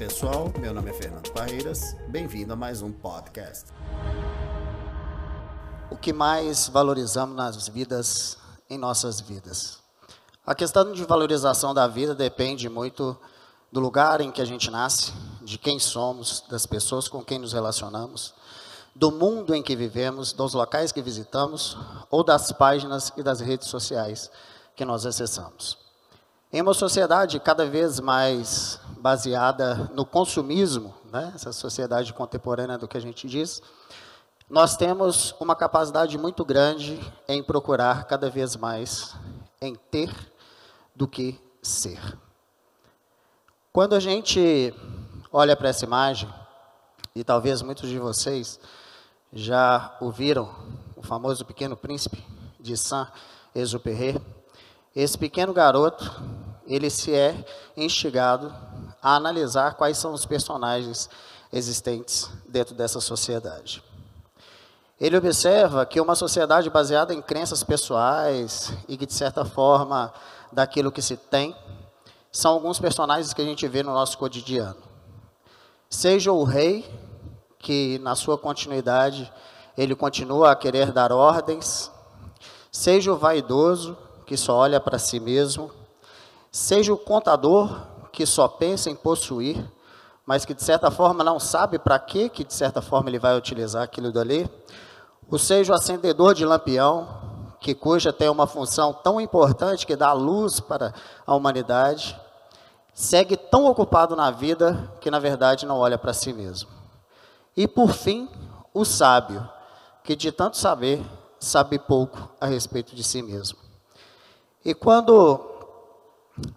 pessoal, meu nome é Fernando Barreiras, bem-vindo a mais um podcast. O que mais valorizamos nas vidas, em nossas vidas? A questão de valorização da vida depende muito do lugar em que a gente nasce, de quem somos, das pessoas com quem nos relacionamos, do mundo em que vivemos, dos locais que visitamos ou das páginas e das redes sociais que nós acessamos. Em uma sociedade cada vez mais baseada no consumismo, né, essa sociedade contemporânea do que a gente diz, nós temos uma capacidade muito grande em procurar cada vez mais em ter do que ser. Quando a gente olha para essa imagem, e talvez muitos de vocês já ouviram o famoso Pequeno Príncipe de Saint-Exupéry, esse pequeno garoto, ele se é instigado a analisar quais são os personagens existentes dentro dessa sociedade. Ele observa que uma sociedade baseada em crenças pessoais e que, de certa forma, daquilo que se tem, são alguns personagens que a gente vê no nosso cotidiano. Seja o rei, que na sua continuidade ele continua a querer dar ordens, seja o vaidoso, que só olha para si mesmo, seja o contador, que só pensa em possuir, mas que de certa forma não sabe para que, que de certa forma ele vai utilizar aquilo dali, ou seja o acendedor de lampião, que cuja tem uma função tão importante que dá luz para a humanidade, segue tão ocupado na vida que na verdade não olha para si mesmo. E por fim, o sábio, que de tanto saber, sabe pouco a respeito de si mesmo. E quando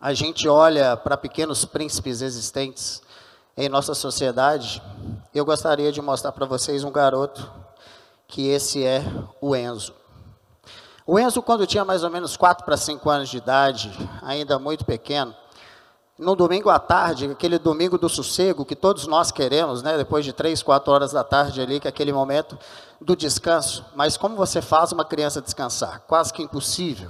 a gente olha para pequenos príncipes existentes em nossa sociedade, eu gostaria de mostrar para vocês um garoto que esse é o Enzo. O Enzo, quando tinha mais ou menos 4 para 5 anos de idade, ainda muito pequeno, no domingo à tarde, aquele domingo do sossego que todos nós queremos, né, depois de 3, 4 horas da tarde ali, que é aquele momento do descanso. Mas como você faz uma criança descansar? Quase que impossível.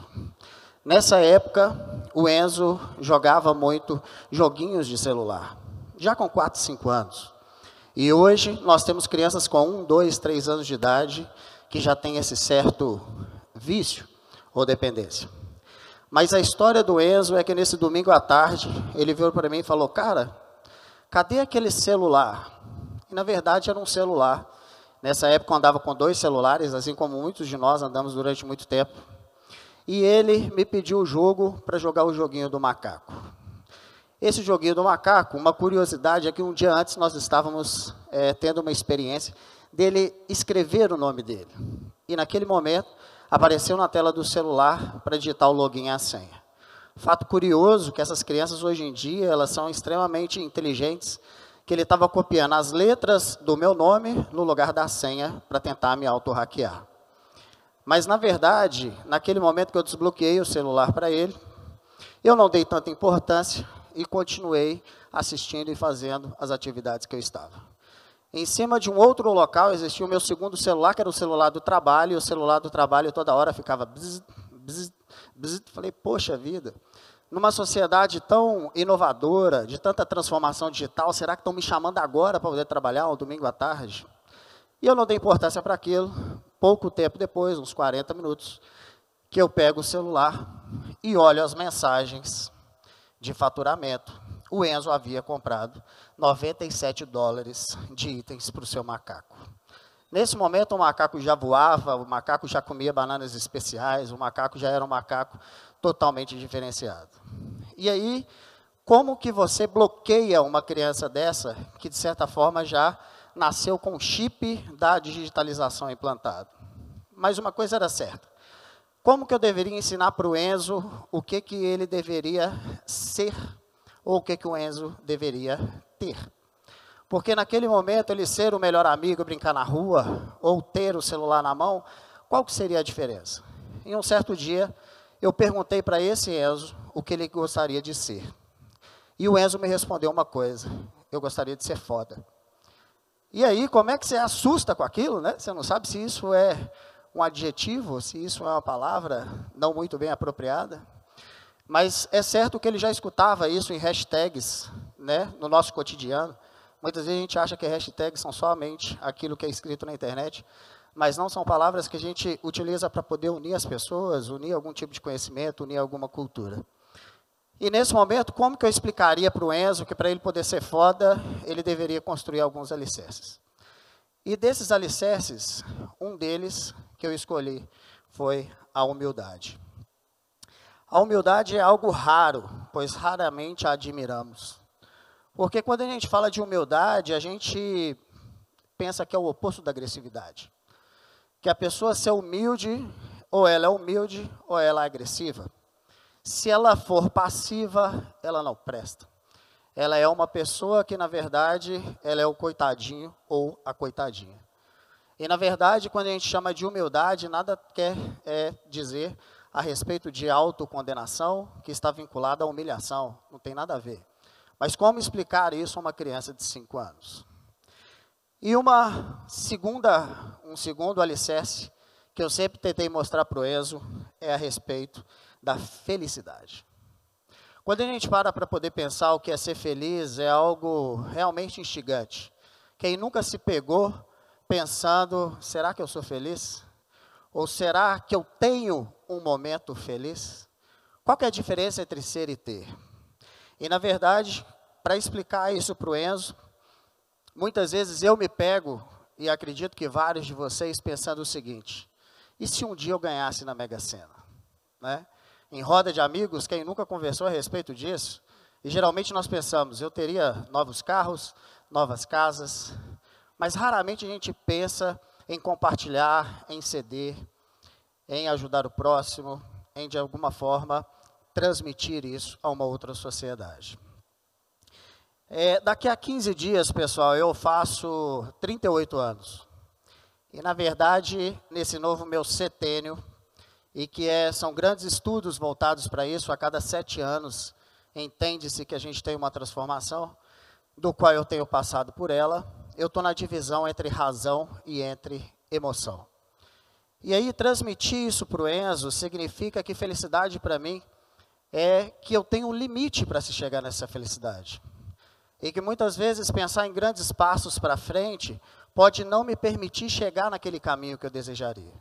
Nessa época, o Enzo jogava muito joguinhos de celular, já com 4, 5 anos. E hoje nós temos crianças com 1, 2, 3 anos de idade que já têm esse certo vício ou dependência. Mas a história do Enzo é que nesse domingo à tarde, ele veio para mim e falou: Cara, cadê aquele celular? E na verdade era um celular. Nessa época eu andava com dois celulares, assim como muitos de nós andamos durante muito tempo e ele me pediu o jogo para jogar o joguinho do macaco. Esse joguinho do macaco, uma curiosidade é que um dia antes nós estávamos é, tendo uma experiência dele escrever o nome dele. E naquele momento apareceu na tela do celular para digitar o login e a senha. Fato curioso que essas crianças hoje em dia elas são extremamente inteligentes, que ele estava copiando as letras do meu nome no lugar da senha para tentar me auto-hackear. Mas, na verdade, naquele momento que eu desbloqueei o celular para ele, eu não dei tanta importância e continuei assistindo e fazendo as atividades que eu estava. Em cima de um outro local existia o meu segundo celular, que era o celular do trabalho, e o celular do trabalho toda hora ficava bzz, bzz, bzz. Falei, poxa vida, numa sociedade tão inovadora, de tanta transformação digital, será que estão me chamando agora para poder trabalhar um domingo à tarde? E eu não dei importância para aquilo, pouco tempo depois, uns 40 minutos, que eu pego o celular e olho as mensagens de faturamento. O Enzo havia comprado 97 dólares de itens para o seu macaco. Nesse momento, o macaco já voava, o macaco já comia bananas especiais, o macaco já era um macaco totalmente diferenciado. E aí, como que você bloqueia uma criança dessa, que de certa forma já nasceu com o chip da digitalização implantado. Mas uma coisa era certa. Como que eu deveria ensinar para o Enzo o que, que ele deveria ser ou o que, que o Enzo deveria ter? Porque naquele momento ele ser o melhor amigo, brincar na rua, ou ter o celular na mão, qual que seria a diferença? Em um certo dia, eu perguntei para esse Enzo o que ele gostaria de ser. E o Enzo me respondeu uma coisa: eu gostaria de ser foda. E aí, como é que você assusta com aquilo, né? Você não sabe se isso é um adjetivo, se isso é uma palavra não muito bem apropriada. Mas é certo que ele já escutava isso em hashtags né, no nosso cotidiano. Muitas vezes a gente acha que hashtags são somente aquilo que é escrito na internet, mas não são palavras que a gente utiliza para poder unir as pessoas, unir algum tipo de conhecimento, unir alguma cultura. E nesse momento, como que eu explicaria para o Enzo que para ele poder ser foda, ele deveria construir alguns alicerces? E desses alicerces, um deles que eu escolhi foi a humildade. A humildade é algo raro, pois raramente a admiramos. Porque quando a gente fala de humildade, a gente pensa que é o oposto da agressividade. Que a pessoa ser humilde, ou ela é humilde, ou ela é agressiva. Se ela for passiva, ela não presta. Ela é uma pessoa que, na verdade, ela é o coitadinho ou a coitadinha. E, na verdade, quando a gente chama de humildade, nada quer é, dizer a respeito de autocondenação que está vinculada à humilhação. Não tem nada a ver. Mas como explicar isso a uma criança de 5 anos? E uma segunda, um segundo alicerce que eu sempre tentei mostrar para o Enzo é a respeito da felicidade. Quando a gente para para poder pensar o que é ser feliz, é algo realmente instigante. Quem nunca se pegou pensando, será que eu sou feliz? Ou será que eu tenho um momento feliz? Qual é a diferença entre ser e ter? E, na verdade, para explicar isso para o Enzo, muitas vezes eu me pego, e acredito que vários de vocês, pensando o seguinte: e se um dia eu ganhasse na Mega Sena? Né? Em roda de amigos, quem nunca conversou a respeito disso? E geralmente nós pensamos, eu teria novos carros, novas casas, mas raramente a gente pensa em compartilhar, em ceder, em ajudar o próximo, em de alguma forma transmitir isso a uma outra sociedade. É, daqui a 15 dias, pessoal, eu faço 38 anos. E, na verdade, nesse novo meu setênio, e que é, são grandes estudos voltados para isso, a cada sete anos, entende-se que a gente tem uma transformação, do qual eu tenho passado por ela, eu estou na divisão entre razão e entre emoção. E aí, transmitir isso para o Enzo significa que felicidade para mim é que eu tenho um limite para se chegar nessa felicidade. E que muitas vezes pensar em grandes passos para frente pode não me permitir chegar naquele caminho que eu desejaria.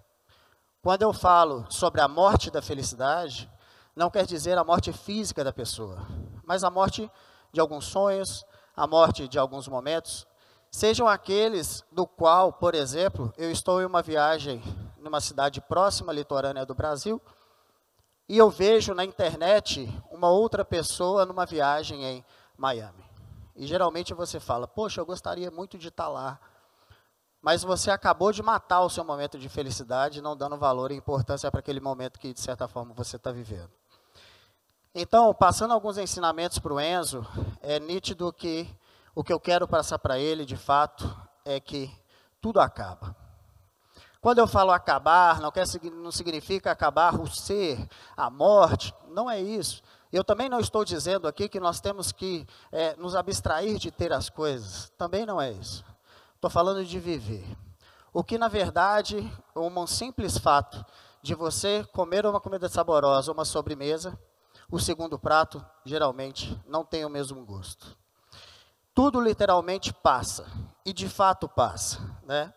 Quando eu falo sobre a morte da felicidade, não quer dizer a morte física da pessoa, mas a morte de alguns sonhos, a morte de alguns momentos, sejam aqueles do qual, por exemplo, eu estou em uma viagem numa cidade próxima, litorânea do Brasil, e eu vejo na internet uma outra pessoa numa viagem em Miami. E geralmente você fala, poxa, eu gostaria muito de estar lá. Mas você acabou de matar o seu momento de felicidade, não dando valor e importância para aquele momento que, de certa forma, você está vivendo. Então, passando alguns ensinamentos para o Enzo, é nítido que o que eu quero passar para ele, de fato, é que tudo acaba. Quando eu falo acabar, não, quer, não significa acabar o ser, a morte, não é isso. Eu também não estou dizendo aqui que nós temos que é, nos abstrair de ter as coisas, também não é isso. Estou falando de viver. O que, na verdade, um simples fato de você comer uma comida saborosa, uma sobremesa, o segundo prato, geralmente, não tem o mesmo gosto. Tudo literalmente passa, e de fato passa, né?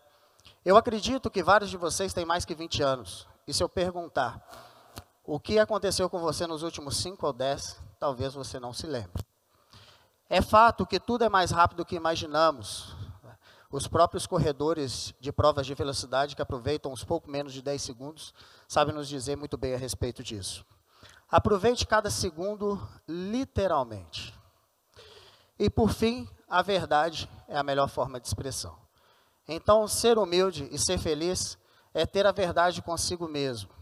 Eu acredito que vários de vocês têm mais que 20 anos. E se eu perguntar o que aconteceu com você nos últimos 5 ou 10, talvez você não se lembre. É fato que tudo é mais rápido do que imaginamos. Os próprios corredores de provas de velocidade, que aproveitam uns pouco menos de 10 segundos, sabem nos dizer muito bem a respeito disso. Aproveite cada segundo literalmente. E por fim, a verdade é a melhor forma de expressão. Então, ser humilde e ser feliz é ter a verdade consigo mesmo.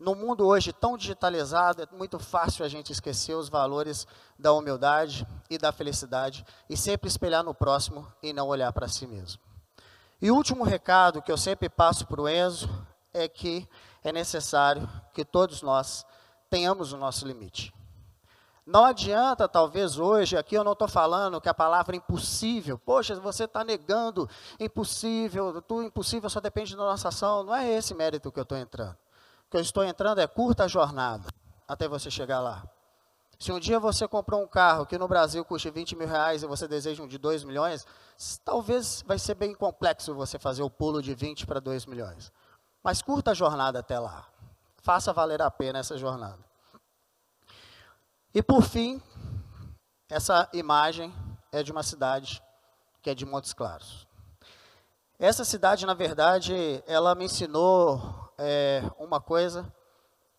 No mundo hoje tão digitalizado, é muito fácil a gente esquecer os valores da humildade e da felicidade e sempre espelhar no próximo e não olhar para si mesmo. E o último recado que eu sempre passo para o Enzo é que é necessário que todos nós tenhamos o nosso limite. Não adianta, talvez hoje, aqui eu não estou falando que a palavra impossível, poxa, você está negando impossível, tu impossível só depende da nossa ação. Não é esse mérito que eu estou entrando. Que eu estou entrando é curta a jornada até você chegar lá. Se um dia você comprou um carro que no Brasil custa 20 mil reais e você deseja um de 2 milhões, talvez vai ser bem complexo você fazer o pulo de 20 para 2 milhões. Mas curta a jornada até lá. Faça valer a pena essa jornada. E por fim, essa imagem é de uma cidade que é de Montes Claros. Essa cidade, na verdade, ela me ensinou é, uma coisa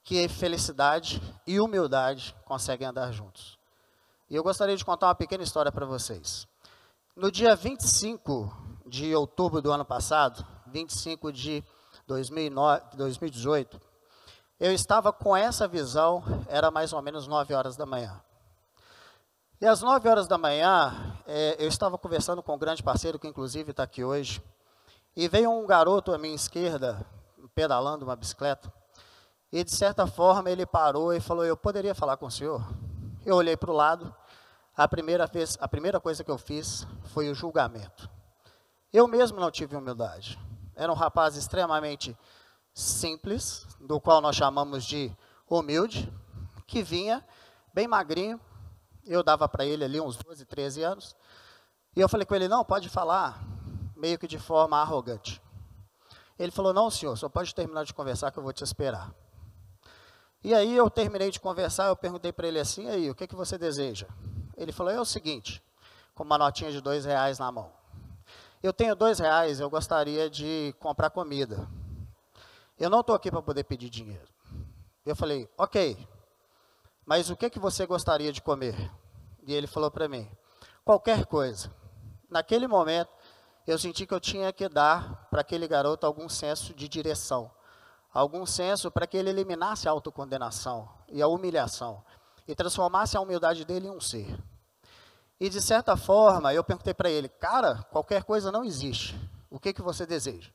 que felicidade e humildade conseguem andar juntos. E eu gostaria de contar uma pequena história para vocês. No dia 25 de outubro do ano passado, 25 de 2009, 2018, eu estava com essa visão, era mais ou menos 9 horas da manhã. E às 9 horas da manhã, é, eu estava conversando com um grande parceiro, que inclusive está aqui hoje, e veio um garoto à minha esquerda, pedalando uma bicicleta, e, de certa forma, ele parou e falou: Eu poderia falar com o senhor? Eu olhei para o lado. A primeira, vez, a primeira coisa que eu fiz foi o julgamento. Eu mesmo não tive humildade. Era um rapaz extremamente simples, do qual nós chamamos de humilde, que vinha bem magrinho. Eu dava para ele ali uns 12, 13 anos. E eu falei com ele: Não, pode falar, meio que de forma arrogante. Ele falou: Não, senhor, só pode terminar de conversar que eu vou te esperar. E aí eu terminei de conversar, eu perguntei para ele assim, aí, o que, que você deseja? Ele falou, é o seguinte, com uma notinha de dois reais na mão. Eu tenho dois reais, eu gostaria de comprar comida. Eu não estou aqui para poder pedir dinheiro. Eu falei, ok, mas o que, que você gostaria de comer? E ele falou para mim, qualquer coisa. Naquele momento, eu senti que eu tinha que dar para aquele garoto algum senso de direção algum senso para que ele eliminasse a autocondenação e a humilhação e transformasse a humildade dele em um ser. E de certa forma, eu perguntei para ele, cara, qualquer coisa não existe. O que, que você deseja?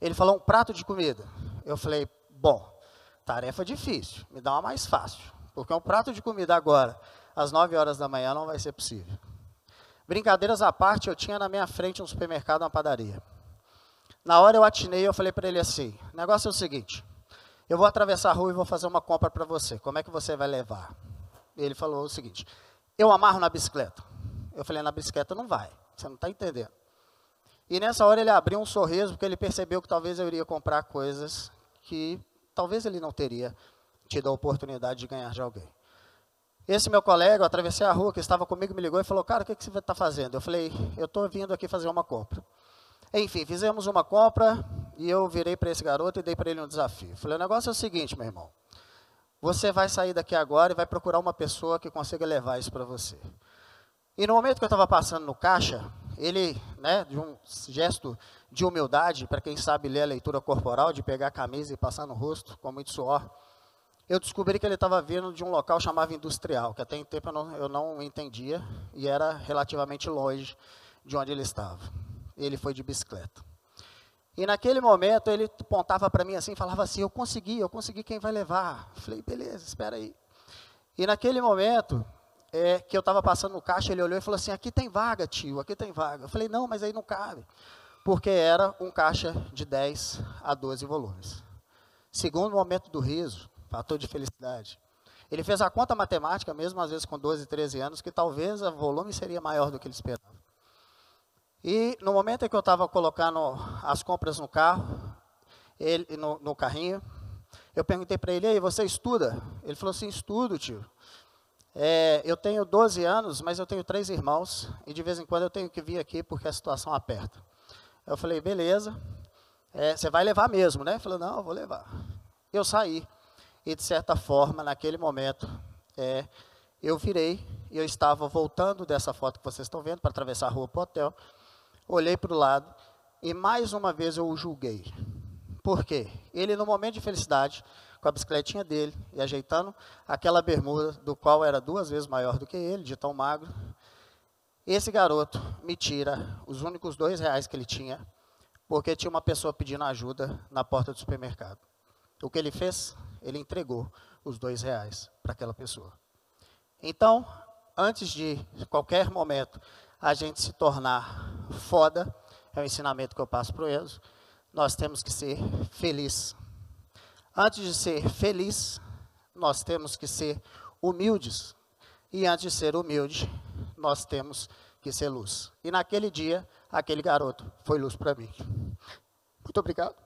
Ele falou um prato de comida. Eu falei, bom, tarefa difícil, me dá uma mais fácil. Porque um prato de comida agora, às 9 horas da manhã, não vai ser possível. Brincadeiras à parte, eu tinha na minha frente um supermercado, uma padaria. Na hora eu atinei eu falei para ele assim: o negócio é o seguinte, eu vou atravessar a rua e vou fazer uma compra para você. Como é que você vai levar? Ele falou o seguinte: eu amarro na bicicleta. Eu falei: na bicicleta não vai, você não está entendendo. E nessa hora ele abriu um sorriso porque ele percebeu que talvez eu iria comprar coisas que talvez ele não teria tido a oportunidade de ganhar de alguém. Esse meu colega, eu atravessei a rua, que estava comigo, me ligou e falou: Cara, o que, você está fazendo? Eu falei: Eu estou vindo aqui fazer uma compra. Enfim, fizemos uma compra e eu virei para esse garoto e dei para ele um desafio. Falei, o negócio é o seguinte, meu irmão. Você vai sair daqui agora e vai procurar uma pessoa que consiga levar isso para você. E no momento que eu estava passando no caixa, ele, né, de um gesto de humildade, para quem sabe ler a leitura corporal, de pegar a camisa e passar no rosto com muito suor, eu descobri que ele estava vindo de um local chamado industrial, que até em tempo eu não, eu não entendia, e era relativamente longe de onde ele estava ele foi de bicicleta. E naquele momento ele apontava para mim assim, falava assim: Eu consegui, eu consegui, quem vai levar? Falei: Beleza, espera aí. E naquele momento é, que eu estava passando no caixa, ele olhou e falou assim: Aqui tem vaga, tio, aqui tem vaga. Eu falei: Não, mas aí não cabe. Porque era um caixa de 10 a 12 volumes. Segundo momento do riso, fator de felicidade. Ele fez a conta matemática, mesmo às vezes com 12, 13 anos, que talvez o volume seria maior do que ele esperava. E no momento em que eu estava colocando as compras no carro, ele, no, no carrinho, eu perguntei para ele, aí, você estuda? Ele falou assim, estudo, tio. É, eu tenho 12 anos, mas eu tenho três irmãos, e de vez em quando eu tenho que vir aqui porque a situação aperta. Eu falei, beleza, é, você vai levar mesmo, né? Ele falou, não, eu vou levar. Eu saí, e de certa forma, naquele momento, é, eu virei, e eu estava voltando dessa foto que vocês estão vendo, para atravessar a rua para o hotel, olhei para o lado e mais uma vez eu o julguei. Por quê? Ele, no momento de felicidade, com a bicicletinha dele e ajeitando aquela bermuda, do qual era duas vezes maior do que ele, de tão magro, esse garoto me tira os únicos dois reais que ele tinha, porque tinha uma pessoa pedindo ajuda na porta do supermercado. O que ele fez? Ele entregou os dois reais para aquela pessoa. Então, antes de qualquer momento a gente se tornar foda, é o ensinamento que eu passo para o Enzo, nós temos que ser feliz. Antes de ser feliz, nós temos que ser humildes. E antes de ser humilde, nós temos que ser luz. E naquele dia, aquele garoto foi luz para mim. Muito obrigado.